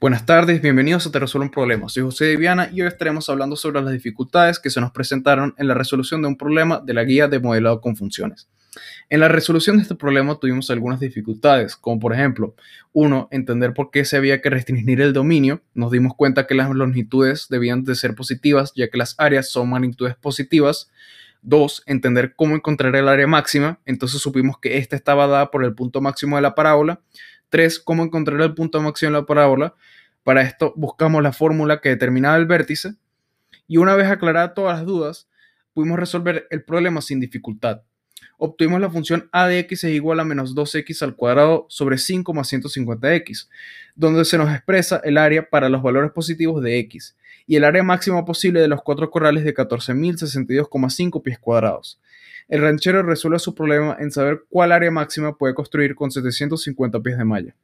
Buenas tardes, bienvenidos a Te Resuelvo un Problema. Soy José de Viana y hoy estaremos hablando sobre las dificultades que se nos presentaron en la resolución de un problema de la guía de modelado con funciones. En la resolución de este problema tuvimos algunas dificultades, como por ejemplo, uno, entender por qué se había que restringir el dominio. Nos dimos cuenta que las longitudes debían de ser positivas, ya que las áreas son magnitudes positivas. Dos, entender cómo encontrar el área máxima. Entonces supimos que esta estaba dada por el punto máximo de la parábola. Tres, cómo encontrar el punto máximo de la parábola. Para esto buscamos la fórmula que determinaba el vértice y una vez aclaradas todas las dudas, pudimos resolver el problema sin dificultad. Obtuvimos la función a de x es igual a menos 2x al cuadrado sobre 5 más 150x, donde se nos expresa el área para los valores positivos de x y el área máxima posible de los cuatro corrales de 14.062,5 pies cuadrados. El ranchero resuelve su problema en saber cuál área máxima puede construir con 750 pies de malla.